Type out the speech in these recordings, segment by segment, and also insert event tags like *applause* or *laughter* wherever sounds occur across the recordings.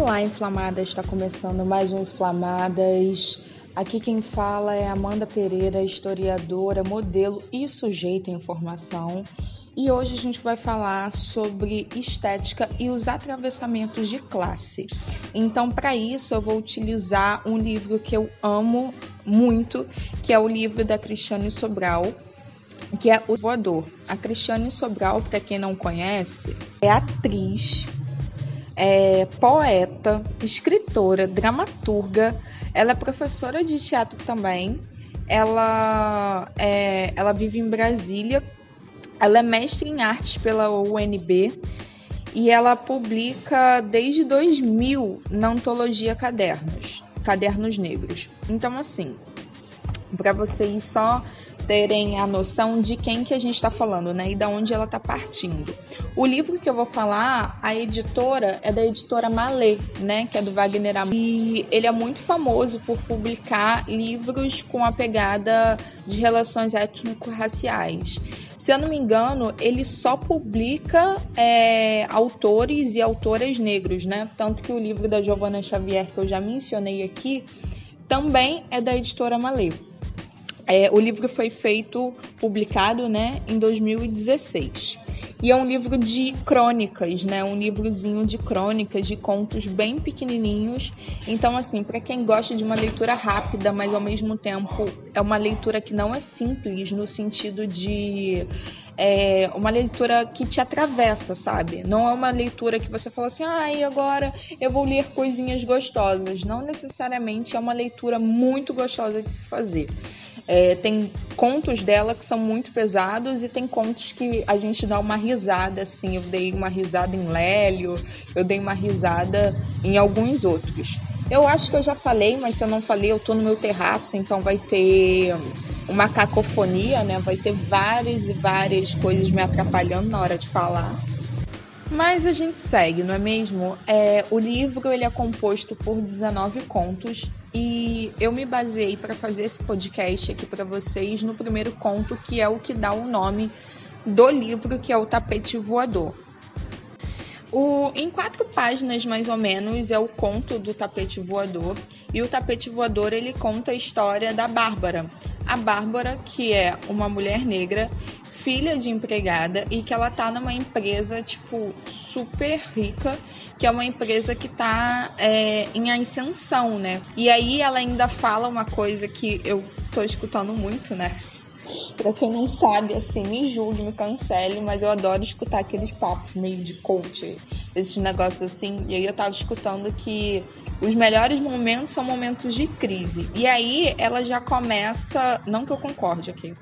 Olá, inflamadas! Está começando mais um Inflamadas. Aqui quem fala é Amanda Pereira, historiadora, modelo e sujeita em informação. E hoje a gente vai falar sobre estética e os atravessamentos de classe. Então, para isso, eu vou utilizar um livro que eu amo muito, que é o livro da Cristiane Sobral, que é O Voador. A Cristiane Sobral, para quem não conhece, é atriz é poeta, escritora, dramaturga, ela é professora de teatro também. Ela, é, ela vive em Brasília. Ela é mestre em artes pela UNB e ela publica desde 2000 na antologia Cadernos, Cadernos Negros. Então, assim, para vocês só terem a noção de quem que a gente está falando, né? E da onde ela está partindo. O livro que eu vou falar, a editora é da editora Malê, né? Que é do Wagner Amor. E ele é muito famoso por publicar livros com a pegada de relações étnico-raciais. Se eu não me engano, ele só publica é, autores e autoras negros, né? Tanto que o livro da Giovanna Xavier, que eu já mencionei aqui, também é da editora Malê. É, o livro foi feito, publicado né, em 2016. E é um livro de crônicas, né? Um livrozinho de crônicas, de contos bem pequenininhos. Então, assim, para quem gosta de uma leitura rápida, mas ao mesmo tempo é uma leitura que não é simples no sentido de é uma leitura que te atravessa, sabe? Não é uma leitura que você fala assim, ah, e agora eu vou ler coisinhas gostosas. Não necessariamente é uma leitura muito gostosa de se fazer. É, tem contos dela que são muito pesados e tem contos que a gente dá uma risada, assim. Eu dei uma risada em Lélio, eu dei uma risada em alguns outros. Eu acho que eu já falei, mas se eu não falei, eu tô no meu terraço, então vai ter uma cacofonia, né? Vai ter várias e várias coisas me atrapalhando na hora de falar. Mas a gente segue, não é mesmo? É, o livro ele é composto por 19 contos e eu me baseei para fazer esse podcast aqui para vocês no primeiro conto, que é o que dá o nome do livro, que é o Tapete Voador. O, em quatro páginas, mais ou menos, é o conto do tapete voador. E o tapete voador ele conta a história da Bárbara. A Bárbara, que é uma mulher negra, filha de empregada, e que ela tá numa empresa, tipo, super rica, que é uma empresa que tá é, em ascensão, né? E aí ela ainda fala uma coisa que eu tô escutando muito, né? Pra quem não sabe, assim, me julgue, me cancele, mas eu adoro escutar aqueles papos meio de coach, esses negócios assim. E aí eu tava escutando que os melhores momentos são momentos de crise. E aí ela já começa. Não que eu concorde aqui.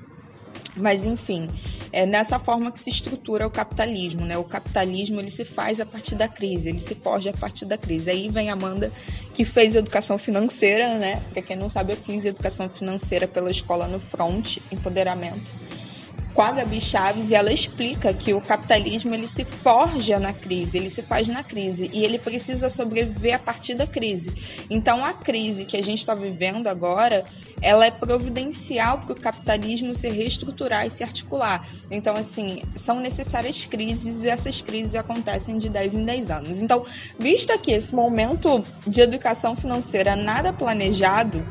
Mas enfim, é nessa forma que se estrutura o capitalismo, né? O capitalismo ele se faz a partir da crise, ele se forja a partir da crise. Aí vem a Amanda que fez educação financeira, né? Para quem não sabe, eu fiz educação financeira pela escola no Front, empoderamento com a Gabi Chaves e ela explica que o capitalismo ele se forja na crise, ele se faz na crise e ele precisa sobreviver a partir da crise. Então a crise que a gente está vivendo agora, ela é providencial para o capitalismo se reestruturar e se articular. Então assim, são necessárias crises e essas crises acontecem de 10 em 10 anos. Então, visto aqui esse momento de educação financeira nada planejado,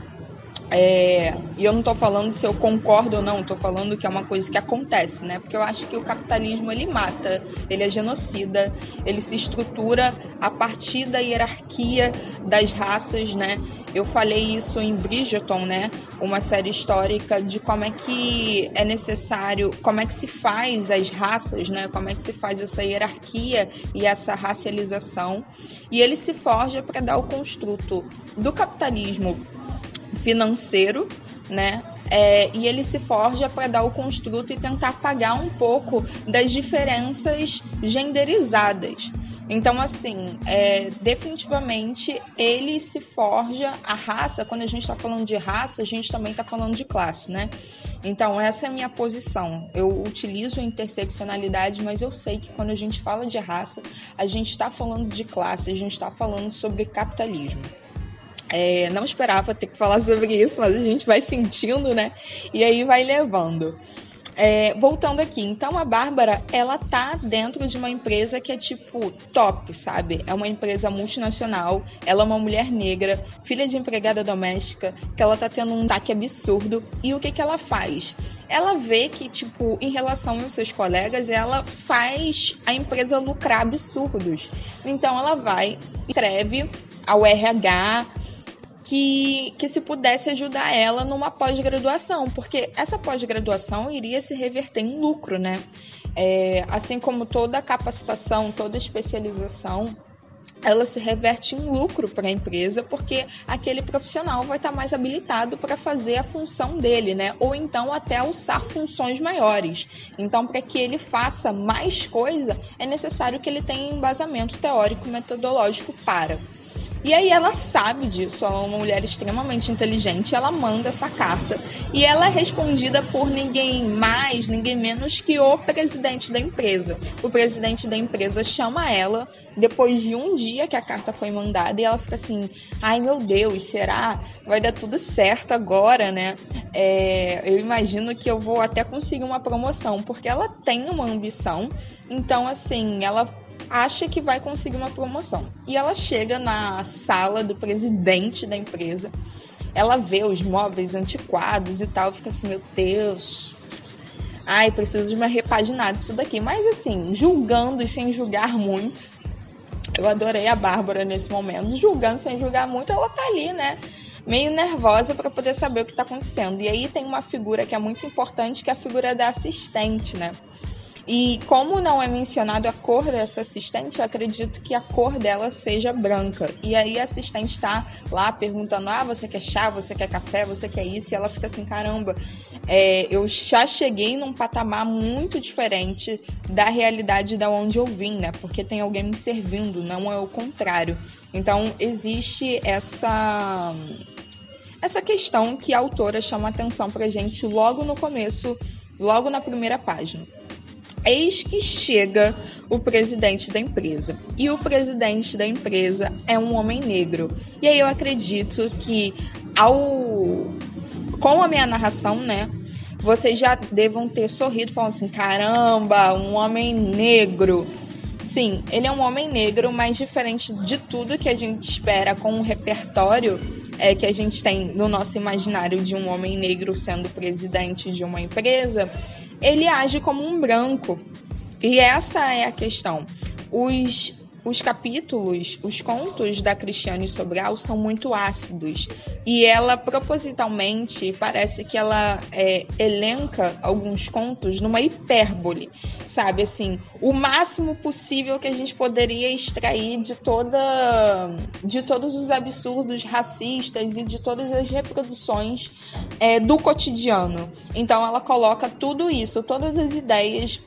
é, e eu não estou falando se eu concordo ou não, estou falando que é uma coisa que acontece, né? Porque eu acho que o capitalismo ele mata, ele é genocida, ele se estrutura a partir da hierarquia das raças, né? Eu falei isso em Bridgerton, né? Uma série histórica de como é que é necessário, como é que se faz as raças, né? Como é que se faz essa hierarquia e essa racialização. E ele se forja para dar o construto do capitalismo financeiro, né? É, e ele se forja para dar o construto e tentar pagar um pouco das diferenças genderizadas. Então, assim, é, definitivamente ele se forja a raça. Quando a gente está falando de raça, a gente também está falando de classe, né? Então, essa é a minha posição. Eu utilizo a interseccionalidade, mas eu sei que quando a gente fala de raça, a gente está falando de classe, a gente está falando sobre capitalismo. É, não esperava ter que falar sobre isso, mas a gente vai sentindo, né? E aí vai levando. É, voltando aqui, então a Bárbara, ela tá dentro de uma empresa que é tipo top, sabe? É uma empresa multinacional, ela é uma mulher negra, filha de empregada doméstica, que ela tá tendo um ataque absurdo. E o que que ela faz? Ela vê que, tipo, em relação aos seus colegas, ela faz a empresa lucrar absurdos. Então ela vai, escreve ao RH, que, que se pudesse ajudar ela numa pós-graduação, porque essa pós-graduação iria se reverter em lucro, né? É, assim como toda capacitação, toda especialização, ela se reverte em lucro para a empresa, porque aquele profissional vai estar mais habilitado para fazer a função dele, né? Ou então até alçar funções maiores. Então, para que ele faça mais coisa, é necessário que ele tenha embasamento teórico metodológico para. E aí ela sabe disso, ela é uma mulher extremamente inteligente, ela manda essa carta e ela é respondida por ninguém mais, ninguém menos que o presidente da empresa. O presidente da empresa chama ela depois de um dia que a carta foi mandada e ela fica assim: ai meu Deus, será? Vai dar tudo certo agora, né? É, eu imagino que eu vou até conseguir uma promoção, porque ela tem uma ambição, então assim, ela acha que vai conseguir uma promoção. E ela chega na sala do presidente da empresa, ela vê os móveis antiquados e tal, fica assim, meu Deus, ai, preciso de uma repaginada isso daqui. Mas assim, julgando e sem julgar muito, eu adorei a Bárbara nesse momento, julgando sem julgar muito, ela tá ali, né? Meio nervosa para poder saber o que está acontecendo. E aí tem uma figura que é muito importante, que é a figura da assistente, né? E como não é mencionado a cor dessa assistente, eu acredito que a cor dela seja branca. E aí a assistente está lá perguntando: ah, você quer chá, você quer café, você quer isso? E ela fica assim: caramba, é, eu já cheguei num patamar muito diferente da realidade da onde eu vim, né? Porque tem alguém me servindo, não é o contrário. Então existe essa essa questão que a autora chama atenção pra gente logo no começo, logo na primeira página. Eis que chega o presidente da empresa. E o presidente da empresa é um homem negro. E aí eu acredito que ao com a minha narração, né, vocês já devam ter sorrido falando assim: "Caramba, um homem negro". Sim, ele é um homem negro, mas diferente de tudo que a gente espera com o repertório é, que a gente tem no nosso imaginário de um homem negro sendo presidente de uma empresa, ele age como um branco. E essa é a questão. Os, os capítulos, os contos da Cristiane Sobral são muito ácidos. E ela, propositalmente, parece que ela é, elenca alguns contos numa hipérbole, sabe? Assim, o máximo possível que a gente poderia extrair de toda. de todos os absurdos racistas e de todas as reproduções é, do cotidiano. Então, ela coloca tudo isso, todas as ideias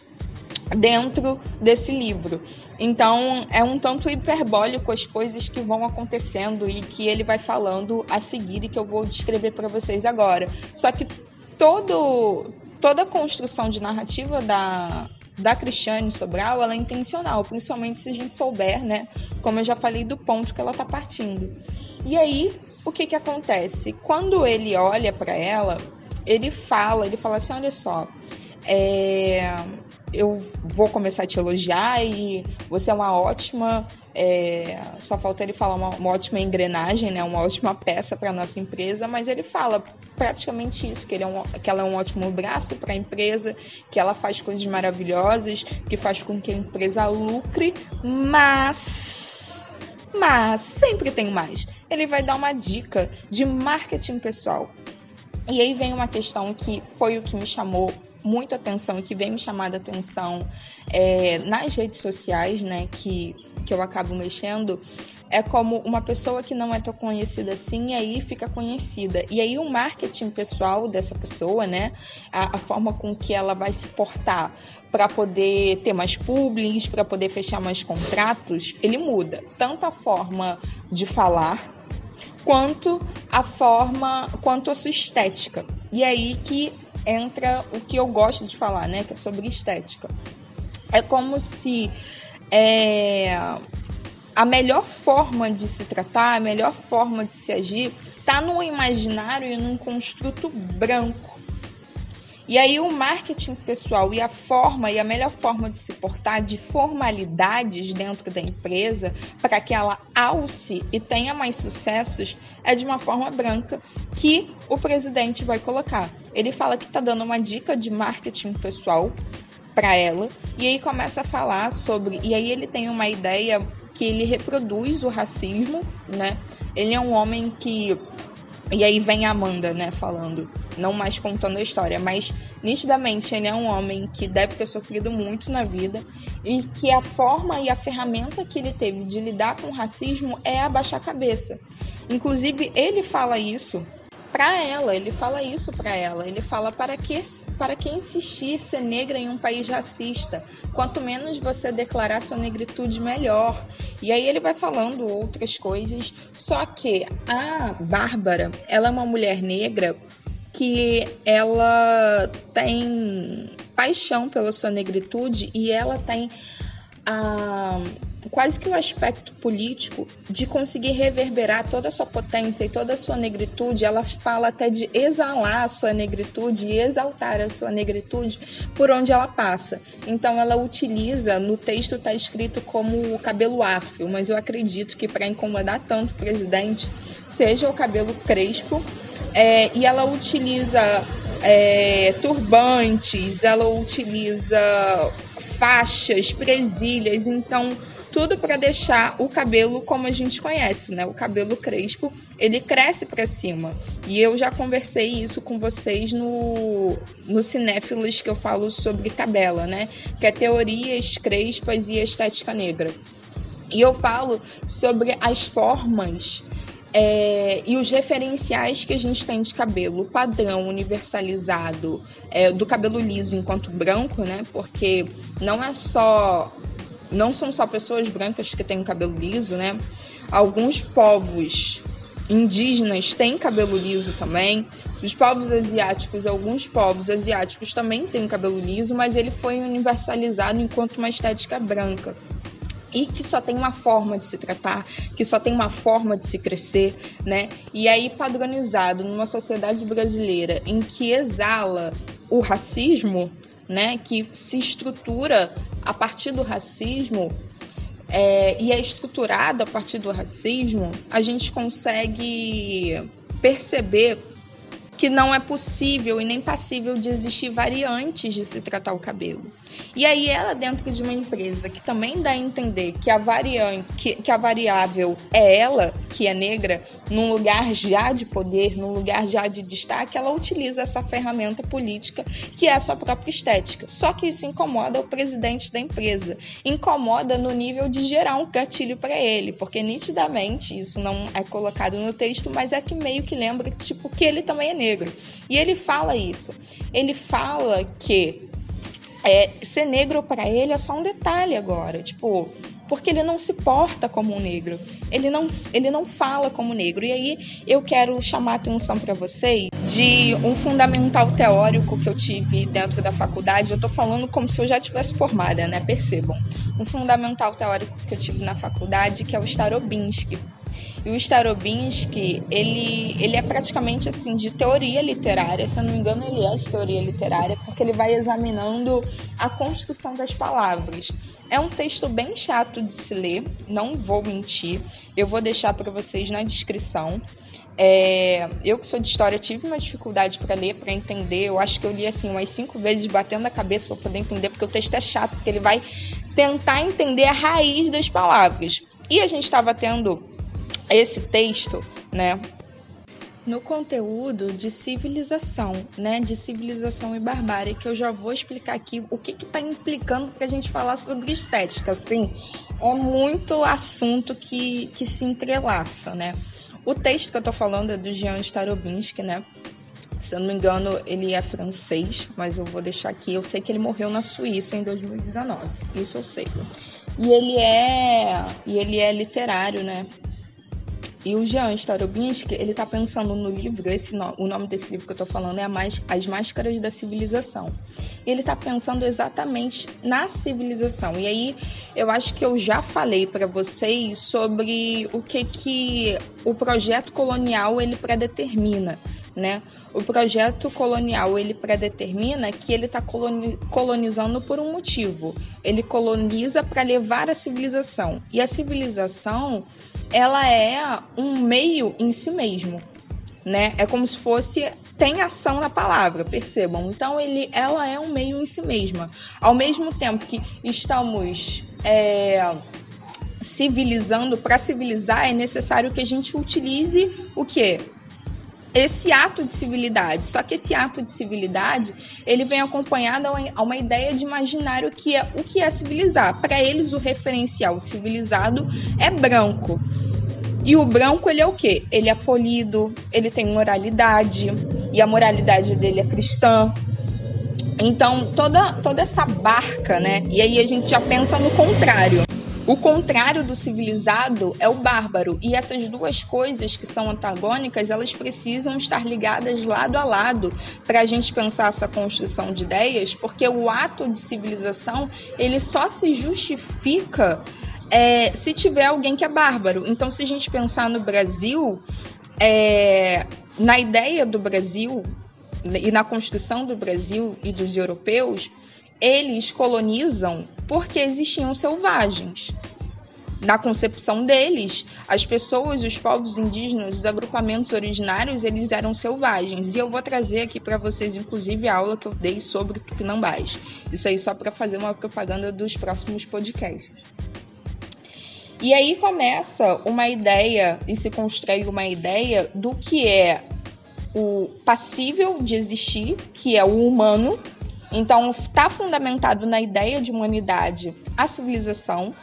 dentro desse livro. Então é um tanto hiperbólico as coisas que vão acontecendo e que ele vai falando a seguir e que eu vou descrever para vocês agora. Só que todo toda a construção de narrativa da da Cristiane Sobral, ela é intencional, principalmente se a gente souber, né, como eu já falei do ponto que ela tá partindo. E aí, o que que acontece? Quando ele olha para ela, ele fala, ele fala assim, olha só, é, eu vou começar a te elogiar e você é uma ótima. É, só falta ele falar uma, uma, ótima engrenagem, né, uma ótima peça para nossa empresa, mas ele fala praticamente isso, que, ele é um, que ela é um ótimo braço para a empresa, que ela faz coisas maravilhosas, que faz com que a empresa lucre, mas mas sempre tem mais. Ele vai dar uma dica de marketing pessoal. E aí vem uma questão que foi o que me chamou muito atenção e que vem me chamar a atenção é, nas redes sociais, né, que, que eu acabo mexendo, é como uma pessoa que não é tão conhecida assim, aí fica conhecida. E aí o marketing pessoal dessa pessoa, né, a, a forma com que ela vai se portar para poder ter mais publis, para poder fechar mais contratos, ele muda. Tanto a forma de falar, quanto a forma, quanto a sua estética. E é aí que entra o que eu gosto de falar, né? Que é sobre estética. É como se é, a melhor forma de se tratar, a melhor forma de se agir, tá no imaginário e num construto branco. E aí o marketing pessoal e a forma e a melhor forma de se portar de formalidades dentro da empresa para que ela alce e tenha mais sucessos é de uma forma branca que o presidente vai colocar. Ele fala que está dando uma dica de marketing pessoal para ela e aí começa a falar sobre e aí ele tem uma ideia que ele reproduz o racismo, né? Ele é um homem que e aí vem a Amanda, né, falando, não mais contando a história, mas nitidamente ele é um homem que deve ter sofrido muito na vida e que a forma e a ferramenta que ele teve de lidar com o racismo é abaixar a cabeça. Inclusive, ele fala isso para ela, ele fala isso para ela. Ele fala para que para que insistir ser negra em um país racista? Quanto menos você declarar sua negritude, melhor. E aí ele vai falando outras coisas. Só que a Bárbara, ela é uma mulher negra que ela tem paixão pela sua negritude e ela tem a quase que o aspecto político de conseguir reverberar toda a sua potência e toda a sua negritude. Ela fala até de exalar a sua negritude e exaltar a sua negritude por onde ela passa. Então ela utiliza, no texto está escrito como o cabelo afro, mas eu acredito que para incomodar tanto o presidente, seja o cabelo crespo. É, e ela utiliza é, turbantes, ela utiliza faixas, presilhas, então tudo para deixar o cabelo como a gente conhece, né? O cabelo crespo, ele cresce para cima. E eu já conversei isso com vocês no, no Cinéfilos que eu falo sobre tabela, né? Que é teorias crespas e estética negra. E eu falo sobre as formas é, e os referenciais que a gente tem de cabelo, o padrão universalizado é, do cabelo liso enquanto branco, né? Porque não é só não são só pessoas brancas que têm cabelo liso, né? Alguns povos indígenas têm cabelo liso também. Os povos asiáticos, alguns povos asiáticos também têm cabelo liso, mas ele foi universalizado enquanto uma estética branca e que só tem uma forma de se tratar, que só tem uma forma de se crescer, né? E aí padronizado numa sociedade brasileira em que exala o racismo, né, que se estrutura a partir do racismo é, e é estruturado a partir do racismo, a gente consegue perceber que não é possível e nem passível de existir variantes de se tratar o cabelo. E aí ela dentro de uma empresa que também dá a entender que a variante, que, que a variável é ela, que é negra, num lugar já de poder, num lugar já de destaque, ela utiliza essa ferramenta política que é a sua própria estética. Só que isso incomoda o presidente da empresa, incomoda no nível de gerar um gatilho para ele, porque nitidamente isso não é colocado no texto, mas é que meio que lembra tipo que ele também é negro negro. E ele fala isso. Ele fala que é, ser negro para ele é só um detalhe agora, tipo, porque ele não se porta como um negro, ele não, ele não fala como negro. E aí eu quero chamar a atenção para vocês de um fundamental teórico que eu tive dentro da faculdade. Eu tô falando como se eu já tivesse formada, né? Percebam. Um fundamental teórico que eu tive na faculdade que é o Starobinsky. E o Starobinsky, ele, ele é praticamente assim de teoria literária, se eu não me engano, ele é de teoria literária, porque ele vai examinando a construção das palavras. É um texto bem chato de se ler, não vou mentir. Eu vou deixar para vocês na descrição. É, eu que sou de história tive uma dificuldade para ler, para entender. Eu acho que eu li assim umas cinco vezes batendo a cabeça para poder entender, porque o texto é chato, porque ele vai tentar entender a raiz das palavras. E a gente estava tendo esse texto, né, no conteúdo de civilização, né, de civilização e barbárie, que eu já vou explicar aqui o que está implicando para a gente falar sobre estética. Assim, é muito assunto que, que se entrelaça, né? O texto que eu estou falando é do Jean Starobinsky, né? Se eu não me engano, ele é francês, mas eu vou deixar aqui. Eu sei que ele morreu na Suíça em 2019. Isso eu sei. E ele é, e ele é literário, né? E o Jean Starobinsky, ele está pensando no livro, esse no, o nome desse livro que eu estou falando é As Máscaras da Civilização. Ele está pensando exatamente na civilização. E aí eu acho que eu já falei para vocês sobre o que, que o projeto colonial ele predetermina né? O projeto colonial ele predetermina que ele está colonizando por um motivo. Ele coloniza para levar a civilização e a civilização ela é um meio em si mesmo, né? É como se fosse tem ação na palavra, percebam. Então ele, ela é um meio em si mesma. Ao mesmo tempo que estamos é, civilizando, para civilizar é necessário que a gente utilize o que? Esse ato de civilidade. Só que esse ato de civilidade ele vem acompanhado a uma ideia de imaginário que é o que é civilizar. Para eles o referencial de civilizado é branco. E o branco, ele é o quê? Ele é polido, ele tem moralidade, e a moralidade dele é cristã. Então, toda, toda essa barca, né? E aí a gente já pensa no contrário. O contrário do civilizado é o bárbaro, e essas duas coisas que são antagônicas, elas precisam estar ligadas lado a lado para a gente pensar essa construção de ideias, porque o ato de civilização ele só se justifica é, se tiver alguém que é bárbaro. Então, se a gente pensar no Brasil, é, na ideia do Brasil e na construção do Brasil e dos europeus, eles colonizam porque existiam selvagens. Na concepção deles, as pessoas, os povos indígenas, os agrupamentos originários, eles eram selvagens. E eu vou trazer aqui para vocês, inclusive, a aula que eu dei sobre tupinambás. Isso aí só para fazer uma propaganda dos próximos podcasts. E aí começa uma ideia e se constrói uma ideia do que é o passível de existir, que é o humano. Então, está fundamentado na ideia de humanidade a civilização,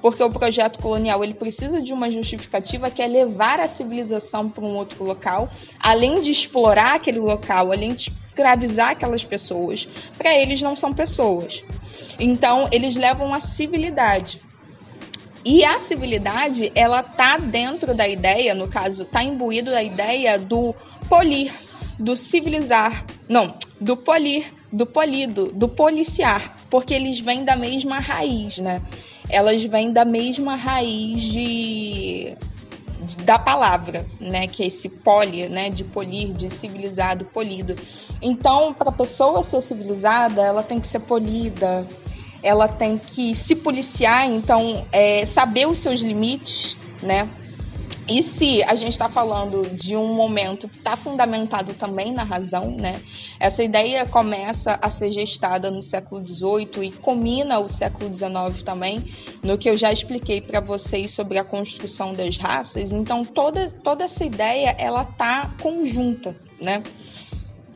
porque o projeto colonial ele precisa de uma justificativa que é levar a civilização para um outro local, além de explorar aquele local, além de escravizar aquelas pessoas. Para eles não são pessoas. Então, eles levam a civilidade. E a civilidade, ela tá dentro da ideia, no caso, tá imbuído da ideia do polir, do civilizar, não, do polir, do polido, do policiar, porque eles vêm da mesma raiz, né? Elas vêm da mesma raiz de da palavra, né, que é esse poli, né, de polir, de civilizado, polido. Então, para a pessoa ser civilizada, ela tem que ser polida, ela tem que se policiar, então é, saber os seus limites, né? E se a gente está falando de um momento que está fundamentado também na razão, né? Essa ideia começa a ser gestada no século XVIII e combina o século XIX também, no que eu já expliquei para vocês sobre a construção das raças. Então toda, toda essa ideia ela tá conjunta, né?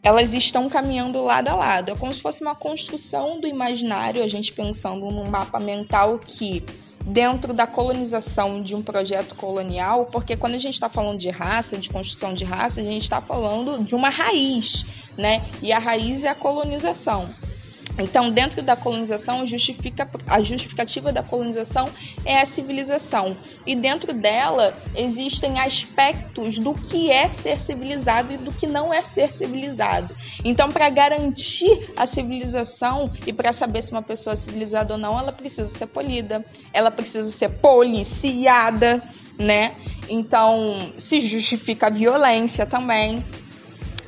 elas estão caminhando lado a lado. É como se fosse uma construção do imaginário, a gente pensando num mapa mental que dentro da colonização de um projeto colonial, porque quando a gente está falando de raça, de construção de raça, a gente está falando de uma raiz, né? E a raiz é a colonização. Então, dentro da colonização, justifica, a justificativa da colonização é a civilização. E dentro dela existem aspectos do que é ser civilizado e do que não é ser civilizado. Então, para garantir a civilização e para saber se uma pessoa é civilizada ou não, ela precisa ser polida, ela precisa ser policiada, né? Então, se justifica a violência também.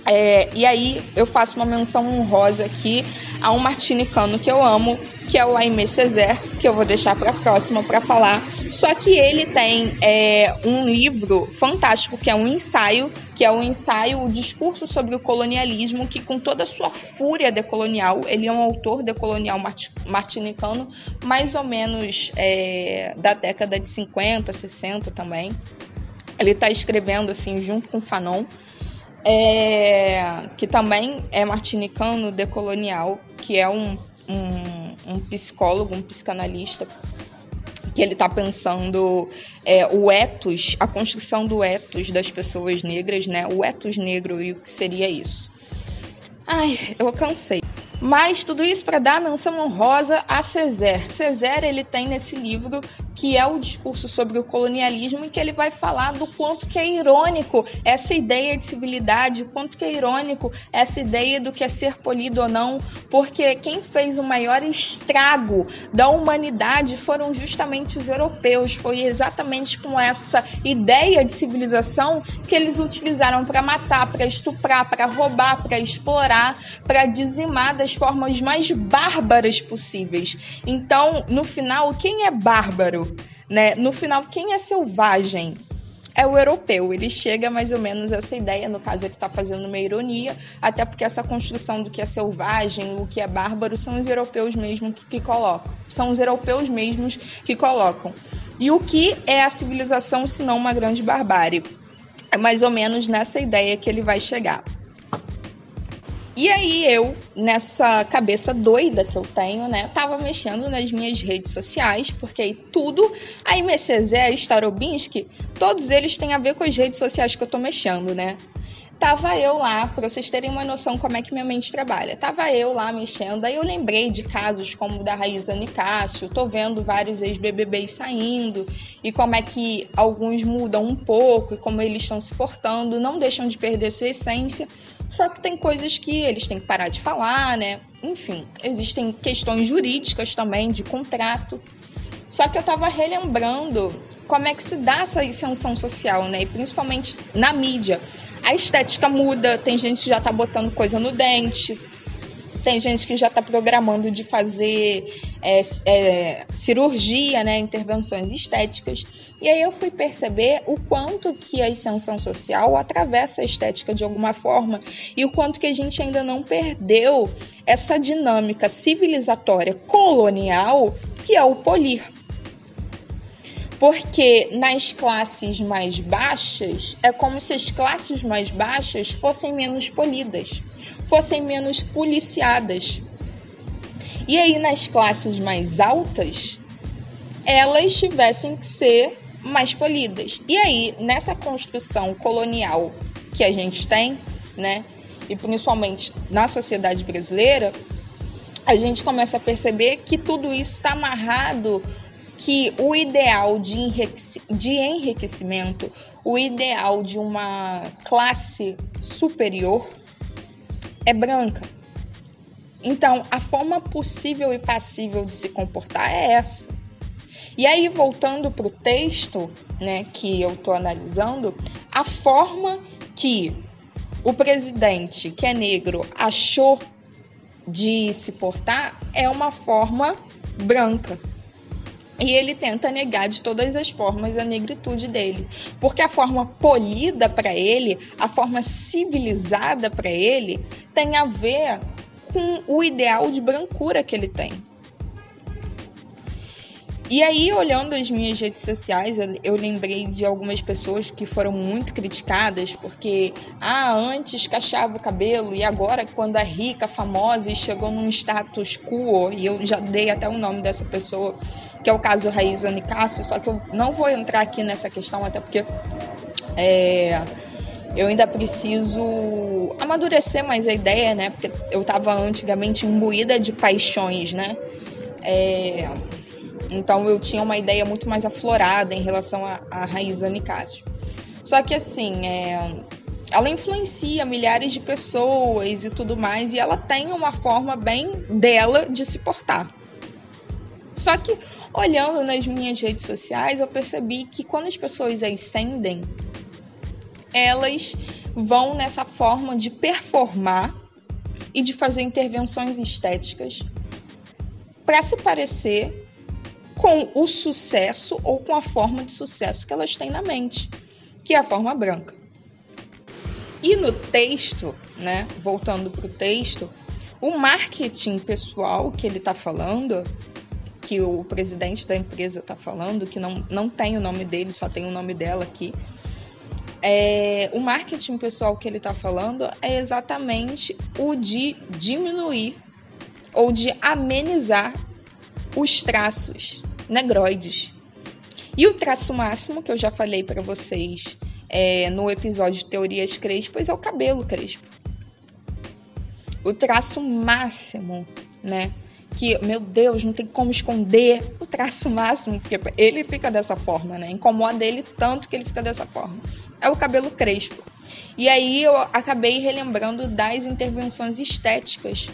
É, e aí eu faço uma menção honrosa aqui a um martinicano que eu amo, que é o Aimé Césaire, que eu vou deixar para a próxima para falar. Só que ele tem é, um livro fantástico, que é um ensaio, que é um ensaio, o discurso sobre o colonialismo, que com toda a sua fúria decolonial, ele é um autor decolonial martinicano, mais ou menos é, da década de 50, 60 também. Ele está escrevendo assim junto com Fanon é, que também é martinicano decolonial, que é um, um, um psicólogo, um psicanalista, que ele está pensando é, o ethos, a construção do ethos das pessoas negras, né? O ethos negro e o que seria isso. Ai, eu cansei. Mas tudo isso para dar menção honrosa a Césaire. Césaire ele tem nesse livro que é o discurso sobre o colonialismo, em que ele vai falar do quanto que é irônico essa ideia de civilidade, quanto que é irônico essa ideia do que é ser polido ou não, porque quem fez o maior estrago da humanidade foram justamente os europeus, foi exatamente com essa ideia de civilização que eles utilizaram para matar, para estuprar, para roubar, para explorar, para dizimar das formas mais bárbaras possíveis. Então, no final, quem é bárbaro? Né? No final, quem é selvagem? é o europeu. Ele chega mais ou menos a essa ideia, no caso ele está fazendo uma ironia, até porque essa construção do que é selvagem, o que é bárbaro, são os europeus mesmo que, que colocam. São os europeus mesmos que colocam. E o que é a civilização se não uma grande barbárie? É mais ou menos nessa ideia que ele vai chegar. E aí eu, nessa cabeça doida que eu tenho, né, tava mexendo nas minhas redes sociais, porque aí tudo, a MCZ, a Starobinski, todos eles têm a ver com as redes sociais que eu tô mexendo, né? Tava eu lá, para vocês terem uma noção como é que minha mente trabalha. Tava eu lá mexendo, aí eu lembrei de casos como o da Raíza Nicásio, tô vendo vários ex-BBBs saindo e como é que alguns mudam um pouco e como eles estão se portando, não deixam de perder sua essência. Só que tem coisas que eles têm que parar de falar, né? Enfim, existem questões jurídicas também de contrato. Só que eu estava relembrando como é que se dá essa ascensão social, né? E principalmente na mídia. A estética muda, tem gente que já tá botando coisa no dente, tem gente que já está programando de fazer é, é, cirurgia, né, intervenções estéticas. E aí eu fui perceber o quanto que a ascensão social atravessa a estética de alguma forma e o quanto que a gente ainda não perdeu essa dinâmica civilizatória colonial que é o polir porque nas classes mais baixas é como se as classes mais baixas fossem menos polidas, fossem menos policiadas. E aí nas classes mais altas, elas tivessem que ser mais polidas. E aí, nessa construção colonial que a gente tem, né, e principalmente na sociedade brasileira, a gente começa a perceber que tudo isso está amarrado que o ideal de, de enriquecimento, o ideal de uma classe superior é branca. Então, a forma possível e passível de se comportar é essa. E aí, voltando para o texto né, que eu estou analisando, a forma que o presidente, que é negro, achou de se portar é uma forma branca. E ele tenta negar de todas as formas a negritude dele, porque a forma polida para ele, a forma civilizada para ele, tem a ver com o ideal de brancura que ele tem. E aí, olhando as minhas redes sociais, eu, eu, lembrei de algumas pessoas que foram muito criticadas porque, ah, antes cachava o cabelo e agora, quando é rica, famosa e chegou num status quo, e eu já dei até o nome dessa pessoa, que é o caso Raíza Nicásio, só que eu não vou entrar aqui nessa questão, até porque é, eu ainda preciso amadurecer mais a ideia, né? Porque eu estava antigamente imbuída de paixões, né? É, então eu tinha uma ideia muito mais aflorada em relação a, a Raíza. Só que assim, é, ela influencia milhares de pessoas e tudo mais, e ela tem uma forma bem dela de se portar. Só que olhando nas minhas redes sociais, eu percebi que quando as pessoas ascendem, elas vão nessa forma de performar e de fazer intervenções estéticas para se parecer com o sucesso ou com a forma de sucesso que elas têm na mente, que é a forma branca. E no texto, né, voltando para o texto, o marketing pessoal que ele está falando, que o presidente da empresa está falando, que não, não tem o nome dele, só tem o nome dela aqui. É, o marketing pessoal que ele está falando é exatamente o de diminuir ou de amenizar os traços negroides. E o traço máximo, que eu já falei para vocês é, no episódio de Teorias Crespas, é o cabelo crespo. O traço máximo, né? que, meu Deus, não tem como esconder o traço máximo, porque ele fica dessa forma, né? Incomoda ele tanto que ele fica dessa forma. É o cabelo crespo. E aí eu acabei relembrando das intervenções estéticas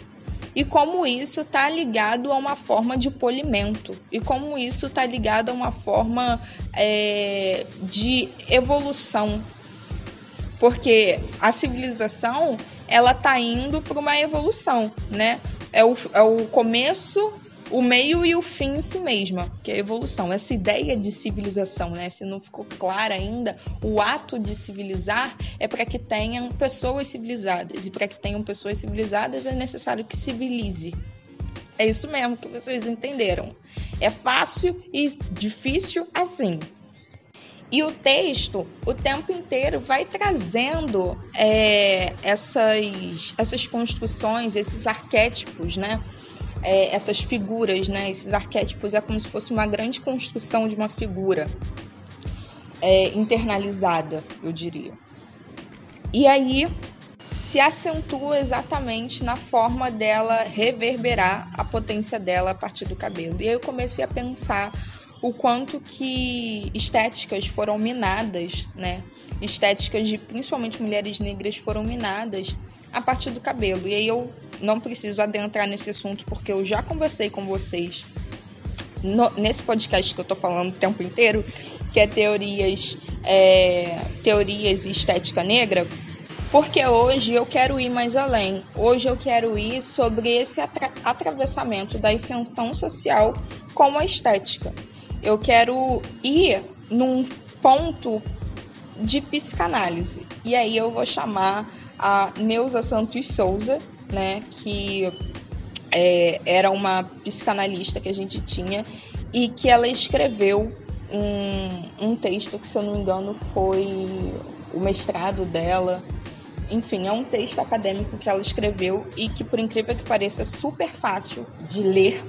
e como isso está ligado a uma forma de polimento e como isso está ligado a uma forma é, de evolução porque a civilização ela está indo para uma evolução, né? É o, é o começo, o meio e o fim em si mesma, que é a evolução. Essa ideia de civilização, né? Se não ficou clara ainda, o ato de civilizar é para que tenham pessoas civilizadas e para que tenham pessoas civilizadas é necessário que civilize. É isso mesmo que vocês entenderam. É fácil e difícil assim. E o texto, o tempo inteiro, vai trazendo é, essas, essas construções, esses arquétipos, né? É, essas figuras, né? Esses arquétipos é como se fosse uma grande construção de uma figura é, internalizada, eu diria. E aí se acentua exatamente na forma dela reverberar a potência dela a partir do cabelo. E aí eu comecei a pensar o quanto que estéticas foram minadas, né? Estéticas de principalmente mulheres negras foram minadas a partir do cabelo. E aí eu não preciso adentrar nesse assunto porque eu já conversei com vocês no, nesse podcast que eu tô falando o tempo inteiro, que é teorias, é, teorias e estética negra. Porque hoje eu quero ir mais além. Hoje eu quero ir sobre esse atra atravessamento da ascensão social com a estética eu quero ir num ponto de psicanálise. E aí eu vou chamar a Neuza Santos Souza, né, que é, era uma psicanalista que a gente tinha e que ela escreveu um, um texto que, se eu não me engano, foi o mestrado dela. Enfim, é um texto acadêmico que ela escreveu e que, por incrível que pareça, é super fácil de ler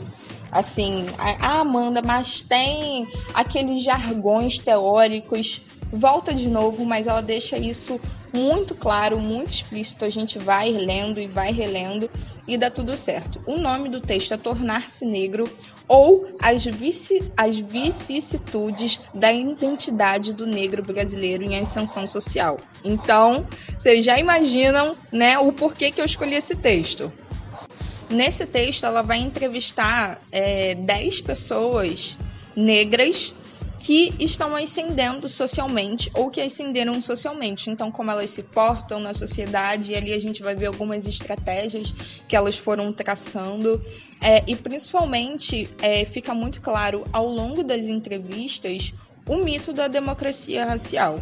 assim, ah, Amanda, mas tem aqueles jargões teóricos. Volta de novo, mas ela deixa isso muito claro, muito explícito. A gente vai lendo e vai relendo e dá tudo certo. O nome do texto é Tornar-se Negro ou as, vici as vicissitudes da identidade do negro brasileiro em ascensão social. Então, vocês já imaginam né, o porquê que eu escolhi esse texto. Nesse texto, ela vai entrevistar é, 10 pessoas negras que estão ascendendo socialmente ou que ascenderam socialmente. Então, como elas se portam na sociedade, e ali a gente vai ver algumas estratégias que elas foram traçando. É, e principalmente é, fica muito claro ao longo das entrevistas o mito da democracia racial.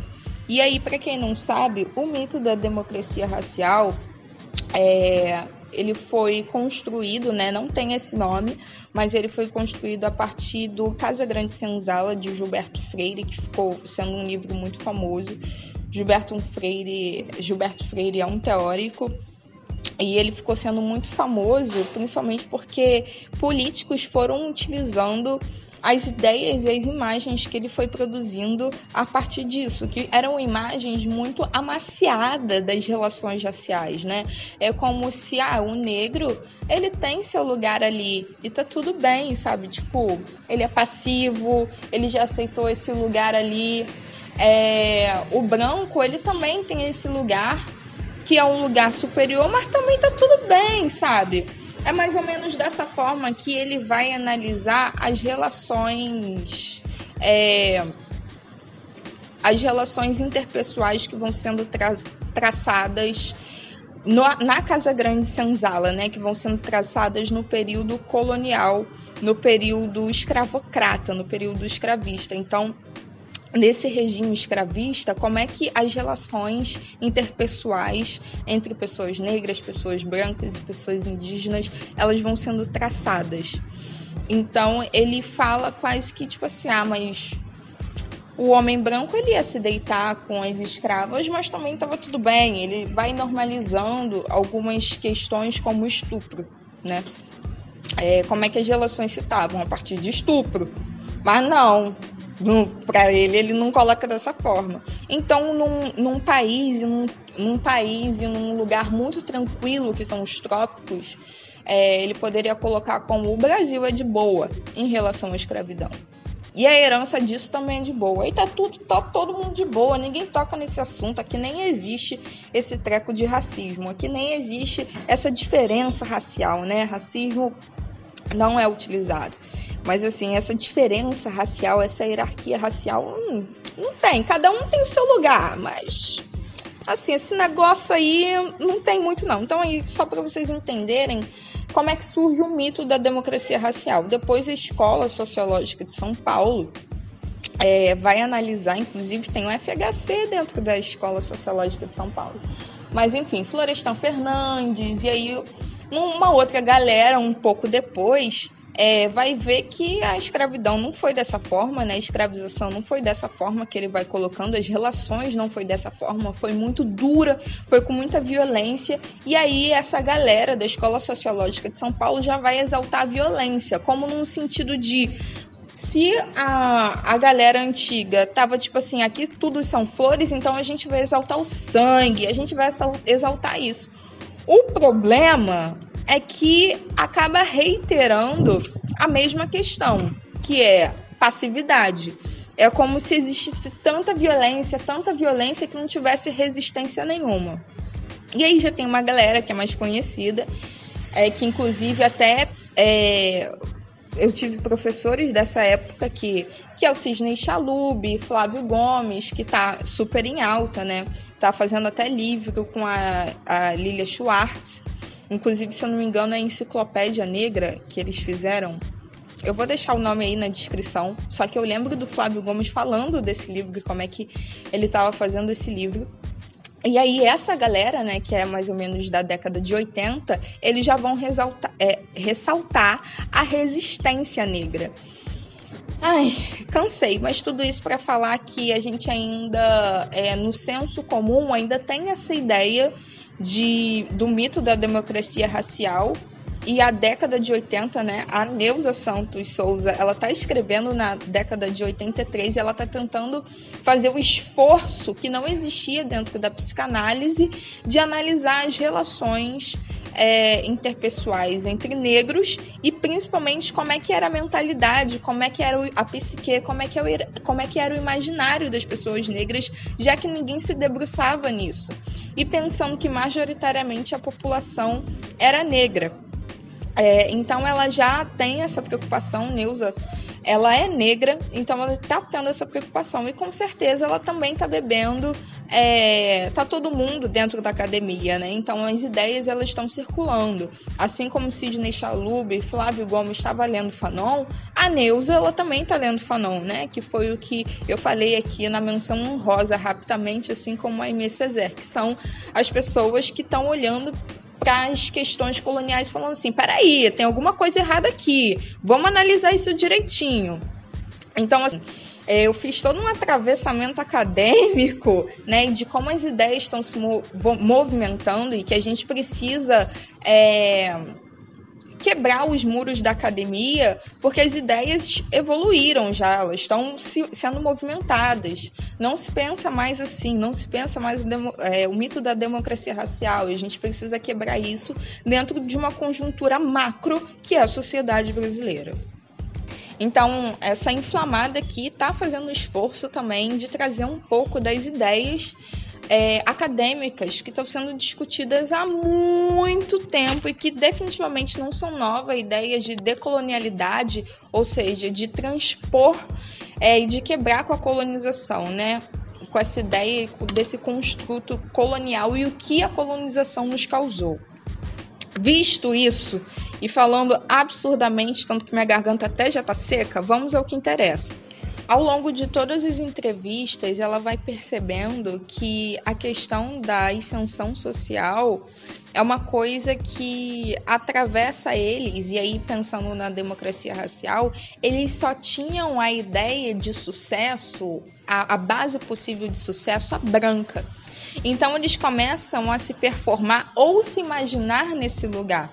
E aí, para quem não sabe, o mito da democracia racial é, ele foi construído, né, não tem esse nome, mas ele foi construído a partir do Casa Grande Senzala de Gilberto Freire, que ficou sendo um livro muito famoso. Gilberto Freire, Gilberto Freire é um teórico e ele ficou sendo muito famoso, principalmente porque políticos foram utilizando as ideias e as imagens que ele foi produzindo a partir disso, que eram imagens muito amaciadas das relações raciais, né? É como se ah, o negro ele tem seu lugar ali e tá tudo bem, sabe? Tipo, ele é passivo, ele já aceitou esse lugar ali. É, o branco ele também tem esse lugar que é um lugar superior, mas também tá tudo bem, sabe? É mais ou menos dessa forma que ele vai analisar as relações. É, as relações interpessoais que vão sendo tra traçadas no, na Casa Grande Senzala, né, que vão sendo traçadas no período colonial, no período escravocrata, no período escravista. Então, nesse regime escravista, como é que as relações interpessoais entre pessoas negras, pessoas brancas e pessoas indígenas, elas vão sendo traçadas. Então, ele fala quase que tipo assim, ah, mas o homem branco ele ia se deitar com as escravas, mas também estava tudo bem. Ele vai normalizando algumas questões como estupro, né? É, como é que as relações se estavam a partir de estupro? Mas não, para ele, ele não coloca dessa forma. Então, num, num país, num, num país e num lugar muito tranquilo, que são os trópicos, é, ele poderia colocar como o Brasil é de boa em relação à escravidão. E a herança disso também é de boa. Aí tá tudo, tá todo mundo de boa, ninguém toca nesse assunto. Aqui nem existe esse treco de racismo, aqui nem existe essa diferença racial, né? Racismo não é utilizado. Mas assim, essa diferença racial, essa hierarquia racial, hum, não tem. Cada um tem o seu lugar, mas assim, esse negócio aí não tem muito não. Então aí só para vocês entenderem como é que surge o mito da democracia racial. Depois a Escola Sociológica de São Paulo é, vai analisar, inclusive tem o FHC dentro da Escola Sociológica de São Paulo. Mas enfim, Florestan Fernandes, e aí uma outra galera um pouco depois é, vai ver que a escravidão não foi dessa forma, né? A escravização não foi dessa forma que ele vai colocando, as relações não foi dessa forma, foi muito dura, foi com muita violência. E aí essa galera da Escola Sociológica de São Paulo já vai exaltar a violência, como num sentido de se a, a galera antiga tava tipo assim, aqui tudo são flores, então a gente vai exaltar o sangue, a gente vai exaltar isso. O problema é que acaba reiterando a mesma questão, que é passividade. É como se existisse tanta violência, tanta violência que não tivesse resistência nenhuma. E aí já tem uma galera que é mais conhecida, é, que inclusive até é, eu tive professores dessa época que, que é o Sidney Chalub, Flávio Gomes, que está super em alta, né? Tá fazendo até livro com a, a Lilia Schwartz. Inclusive, se eu não me engano, é a Enciclopédia Negra que eles fizeram. Eu vou deixar o nome aí na descrição. Só que eu lembro do Flávio Gomes falando desse livro como é que ele estava fazendo esse livro. E aí, essa galera, né, que é mais ou menos da década de 80, eles já vão ressaltar, é, ressaltar a resistência negra. Ai, cansei, mas tudo isso para falar que a gente ainda, é, no senso comum, ainda tem essa ideia de, do mito da democracia racial. E a década de 80, né? A Neuza Santos Souza, ela tá escrevendo na década de 83 e ela tá tentando fazer o esforço que não existia dentro da psicanálise de analisar as relações é, interpessoais entre negros e principalmente como é que era a mentalidade, como é que era a psique, como é que, era, como é que era o imaginário das pessoas negras, já que ninguém se debruçava nisso. E pensando que majoritariamente a população era negra. É, então ela já tem essa preocupação, Neuza ela é negra, então ela está tendo essa preocupação e com certeza ela também está bebendo, é, tá todo mundo dentro da academia, né? Então as ideias elas estão circulando, assim como Sidney Chalub, Flávio Gomes estava lendo Fanon, a Neuza ela também está lendo Fanon, né? Que foi o que eu falei aqui na menção honrosa rapidamente, assim como a Aimee Césaire, que são as pessoas que estão olhando as questões coloniais, falando assim: peraí, tem alguma coisa errada aqui, vamos analisar isso direitinho. Então, assim, é, eu fiz todo um atravessamento acadêmico, né, de como as ideias estão se movimentando e que a gente precisa é, quebrar os muros da academia, porque as ideias evoluíram já, elas estão se, sendo movimentadas. Não se pensa mais assim, não se pensa mais o, demo, é, o mito da democracia racial, a gente precisa quebrar isso dentro de uma conjuntura macro que é a sociedade brasileira. Então, essa inflamada aqui está fazendo esforço também de trazer um pouco das ideias é, acadêmicas que estão sendo discutidas há muito tempo e que definitivamente não são novas, a ideia de decolonialidade, ou seja, de transpor é, e de quebrar com a colonização, né? com essa ideia desse construto colonial e o que a colonização nos causou. Visto isso e falando absurdamente, tanto que minha garganta até já está seca, vamos ao que interessa. Ao longo de todas as entrevistas, ela vai percebendo que a questão da ascensão social é uma coisa que atravessa eles, e aí pensando na democracia racial, eles só tinham a ideia de sucesso, a, a base possível de sucesso, a branca. Então eles começam a se performar ou se imaginar nesse lugar.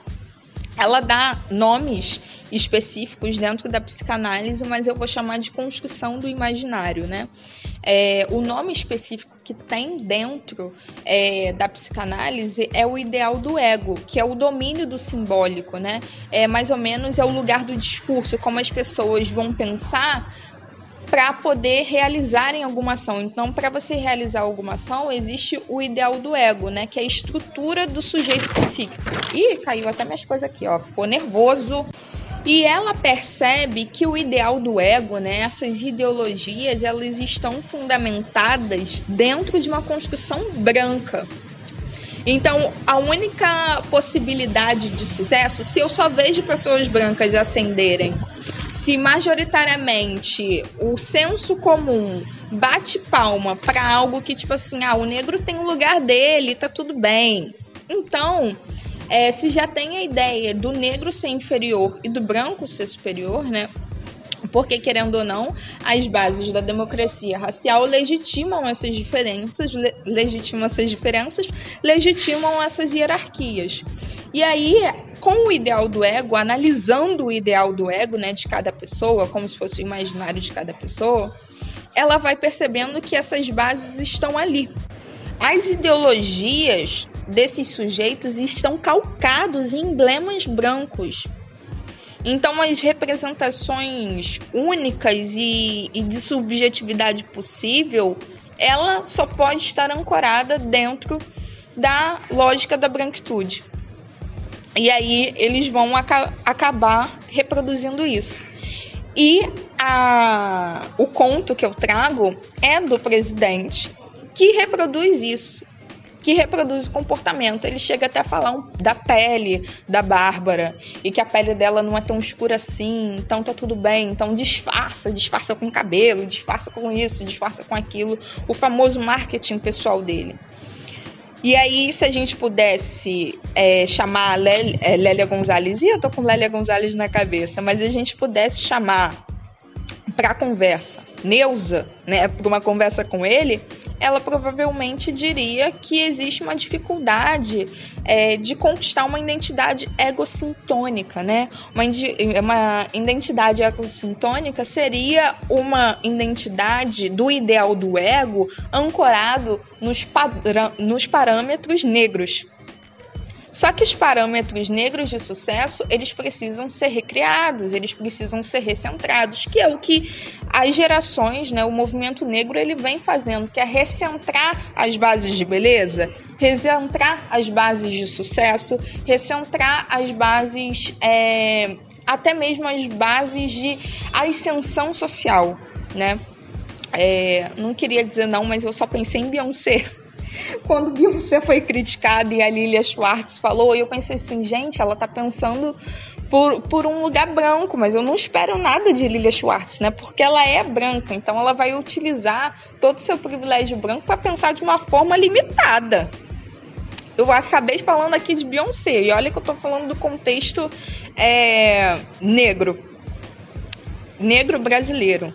Ela dá nomes específicos dentro da psicanálise, mas eu vou chamar de construção do imaginário, né? É, o nome específico que tem dentro é, da psicanálise é o ideal do ego, que é o domínio do simbólico, né? É mais ou menos é o lugar do discurso, como as pessoas vão pensar para poder realizarem alguma ação. Então, para você realizar alguma ação, existe o ideal do ego, né? Que é a estrutura do sujeito psíquico. Ih, caiu até minhas coisas aqui, ó. Ficou nervoso. E ela percebe que o ideal do ego, né, essas ideologias, elas estão fundamentadas dentro de uma construção branca. Então, a única possibilidade de sucesso, se eu só vejo pessoas brancas ascenderem se majoritariamente o senso comum bate palma para algo que, tipo assim, ah, o negro tem o lugar dele, tá tudo bem. Então, é, se já tem a ideia do negro ser inferior e do branco ser superior, né? Porque, querendo ou não, as bases da democracia racial legitimam essas diferenças, le legitimam essas diferenças, legitimam essas hierarquias. E aí, com o ideal do ego, analisando o ideal do ego, né, de cada pessoa, como se fosse o imaginário de cada pessoa, ela vai percebendo que essas bases estão ali. As ideologias desses sujeitos estão calcados em emblemas brancos. Então, as representações únicas e, e de subjetividade possível, ela só pode estar ancorada dentro da lógica da branquitude. E aí eles vão aca acabar reproduzindo isso. E a, o conto que eu trago é do presidente que reproduz isso que reproduz o comportamento. Ele chega até a falar um, da pele da Bárbara e que a pele dela não é tão escura assim, então tá tudo bem. Então disfarça, disfarça com cabelo, disfarça com isso, disfarça com aquilo. O famoso marketing pessoal dele. E aí, se a gente pudesse é, chamar a é, Lélia Gonzalez, e eu tô com Lélia Gonzalez na cabeça, mas a gente pudesse chamar para conversa Neuza, né, para uma conversa com ele, ela provavelmente diria que existe uma dificuldade é, de conquistar uma identidade egocintônica, né? Uma, uma identidade egocintônica seria uma identidade do ideal do ego ancorado nos, nos parâmetros negros. Só que os parâmetros negros de sucesso, eles precisam ser recriados, eles precisam ser recentrados, que é o que as gerações, né, o movimento negro, ele vem fazendo, que é recentrar as bases de beleza, recentrar as bases de sucesso, recentrar as bases, é, até mesmo as bases de ascensão social, né? É, não queria dizer não, mas eu só pensei em Beyoncé *laughs* quando Beyoncé foi criticada e a Lilia Schwartz falou, eu pensei assim, gente, ela tá pensando por, por um lugar branco, mas eu não espero nada de Lilia Schwartz, né? Porque ela é branca, então ela vai utilizar todo o seu privilégio branco para pensar de uma forma limitada. Eu acabei falando aqui de Beyoncé, e olha que eu tô falando do contexto é, negro. Negro brasileiro.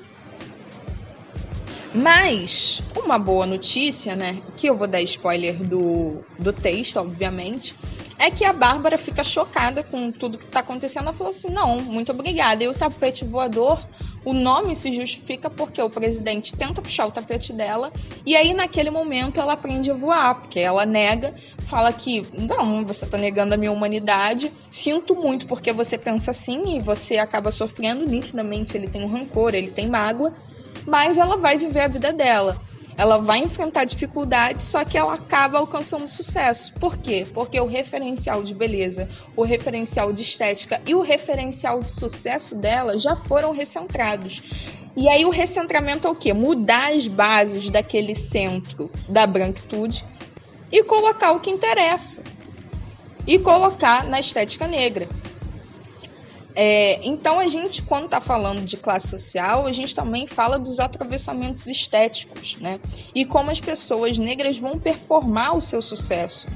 Mas, uma boa notícia, né? Que eu vou dar spoiler do, do texto, obviamente, é que a Bárbara fica chocada com tudo que está acontecendo. Ela falou assim: não, muito obrigada. E o tapete voador, o nome se justifica porque o presidente tenta puxar o tapete dela, e aí naquele momento ela aprende a voar, porque ela nega, fala que não, você está negando a minha humanidade, sinto muito porque você pensa assim e você acaba sofrendo. Nitidamente ele tem um rancor, ele tem mágoa mas ela vai viver a vida dela. Ela vai enfrentar dificuldades, só que ela acaba alcançando sucesso. Por quê? Porque o referencial de beleza, o referencial de estética e o referencial de sucesso dela já foram recentrados. E aí o recentramento é o quê? Mudar as bases daquele centro da branquitude e colocar o que interessa. E colocar na estética negra. É, então a gente, quando está falando de classe social, a gente também fala dos atravessamentos estéticos, né? E como as pessoas negras vão performar o seu sucesso.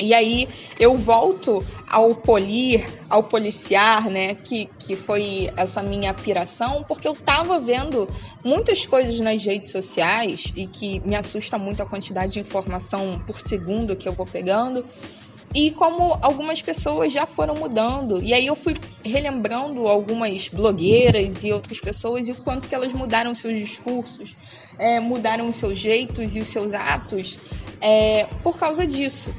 E aí eu volto ao polir, ao policiar, né? Que, que foi essa minha piração, porque eu estava vendo muitas coisas nas redes sociais e que me assusta muito a quantidade de informação por segundo que eu vou pegando e como algumas pessoas já foram mudando. E aí eu fui relembrando algumas blogueiras e outras pessoas e o quanto que elas mudaram seus discursos, é, mudaram os seus jeitos e os seus atos é, por causa disso.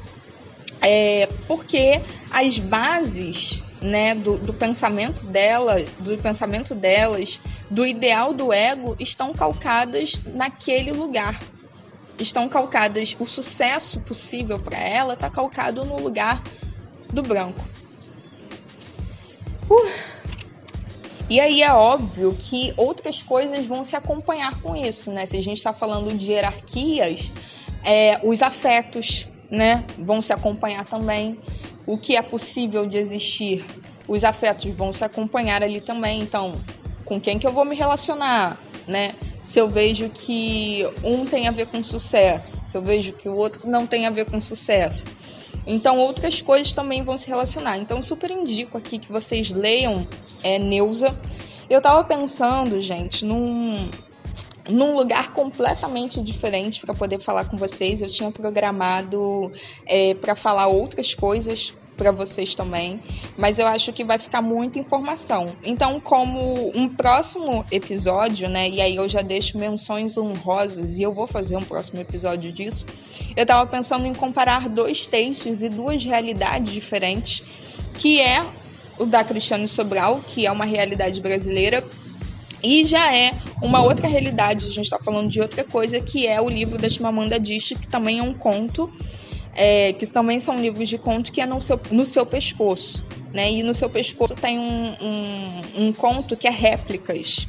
É, porque as bases né, do, do, pensamento dela, do pensamento delas, do ideal do ego estão calcadas naquele lugar. Estão calcadas, o sucesso possível para ela está calcado no lugar do branco. Uh. E aí é óbvio que outras coisas vão se acompanhar com isso, né? Se a gente está falando de hierarquias, é, os afetos, né, vão se acompanhar também o que é possível de existir. Os afetos vão se acompanhar ali também. Então, com quem que eu vou me relacionar, né? Se eu vejo que um tem a ver com sucesso, se eu vejo que o outro não tem a ver com sucesso. Então, outras coisas também vão se relacionar. Então, super indico aqui que vocês leiam é, Neuza. Eu tava pensando, gente, num, num lugar completamente diferente para poder falar com vocês. Eu tinha programado é, para falar outras coisas para vocês também, mas eu acho que vai ficar muita informação. Então, como um próximo episódio, né? E aí eu já deixo menções honrosas e eu vou fazer um próximo episódio disso. Eu estava pensando em comparar dois textos e duas realidades diferentes, que é o da Cristiane Sobral, que é uma realidade brasileira e já é uma outra realidade, a gente está falando de outra coisa, que é o livro da Chimamanda Adichie, que também é um conto, é, que também são livros de conto que é no seu, no seu pescoço. Né? E no seu pescoço tem um, um, um conto que é réplicas.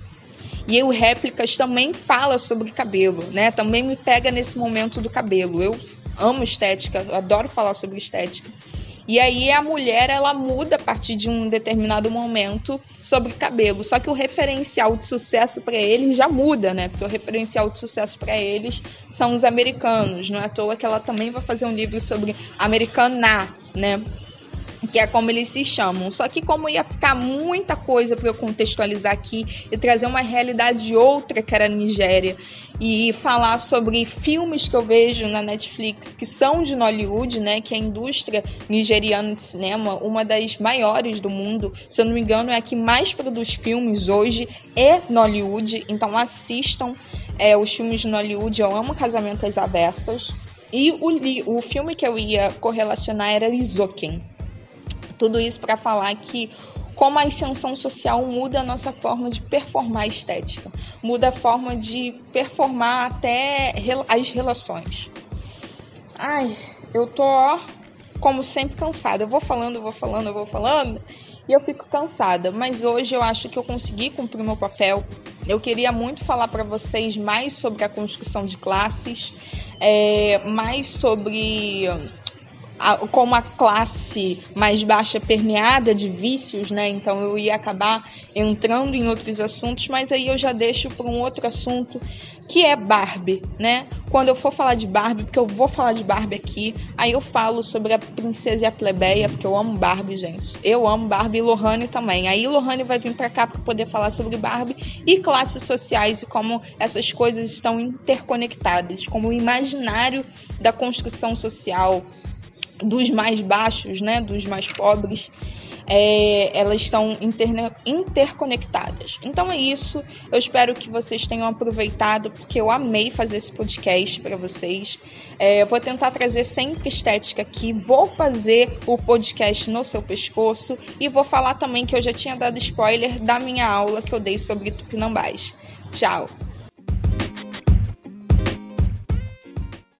E o Réplicas também fala sobre cabelo, né? Também me pega nesse momento do cabelo. Eu amo estética, adoro falar sobre estética. E aí a mulher ela muda a partir de um determinado momento sobre cabelo. Só que o referencial de sucesso para eles já muda, né? Porque o referencial de sucesso para eles são os americanos. Não é à toa que ela também vai fazer um livro sobre americana, né? Que é como eles se chamam. Só que como ia ficar muita coisa para eu contextualizar aqui e trazer uma realidade outra que era a Nigéria e falar sobre filmes que eu vejo na Netflix que são de Nollywood, né, que é a indústria nigeriana de cinema, uma das maiores do mundo, se eu não me engano, é a que mais produz filmes hoje é Nollywood, então assistam é, os filmes de Nollywood, eu amo Casamento às Avessas. E o, o filme que eu ia correlacionar era Isoken, tudo isso para falar que como a ascensão social muda a nossa forma de performar estética, muda a forma de performar até as relações. Ai, eu tô, como sempre, cansada. Eu vou falando, eu vou falando, eu vou falando e eu fico cansada. Mas hoje eu acho que eu consegui cumprir meu papel. Eu queria muito falar para vocês mais sobre a construção de classes, é, mais sobre a, como a classe mais baixa permeada de vícios, né? Então eu ia acabar entrando em outros assuntos, mas aí eu já deixo para um outro assunto que é Barbie, né? Quando eu for falar de Barbie, porque eu vou falar de Barbie aqui, aí eu falo sobre a princesa e a plebeia, porque eu amo Barbie, gente. Eu amo Barbie e Lohane também. Aí Lohane vai vir para cá para poder falar sobre Barbie e classes sociais e como essas coisas estão interconectadas, como o imaginário da construção social, dos mais baixos, né, dos mais pobres, é, elas estão interne, interconectadas. Então é isso. Eu espero que vocês tenham aproveitado, porque eu amei fazer esse podcast para vocês. É, eu vou tentar trazer sempre estética aqui. Vou fazer o podcast no seu pescoço e vou falar também que eu já tinha dado spoiler da minha aula que eu dei sobre Tupinambás. Tchau!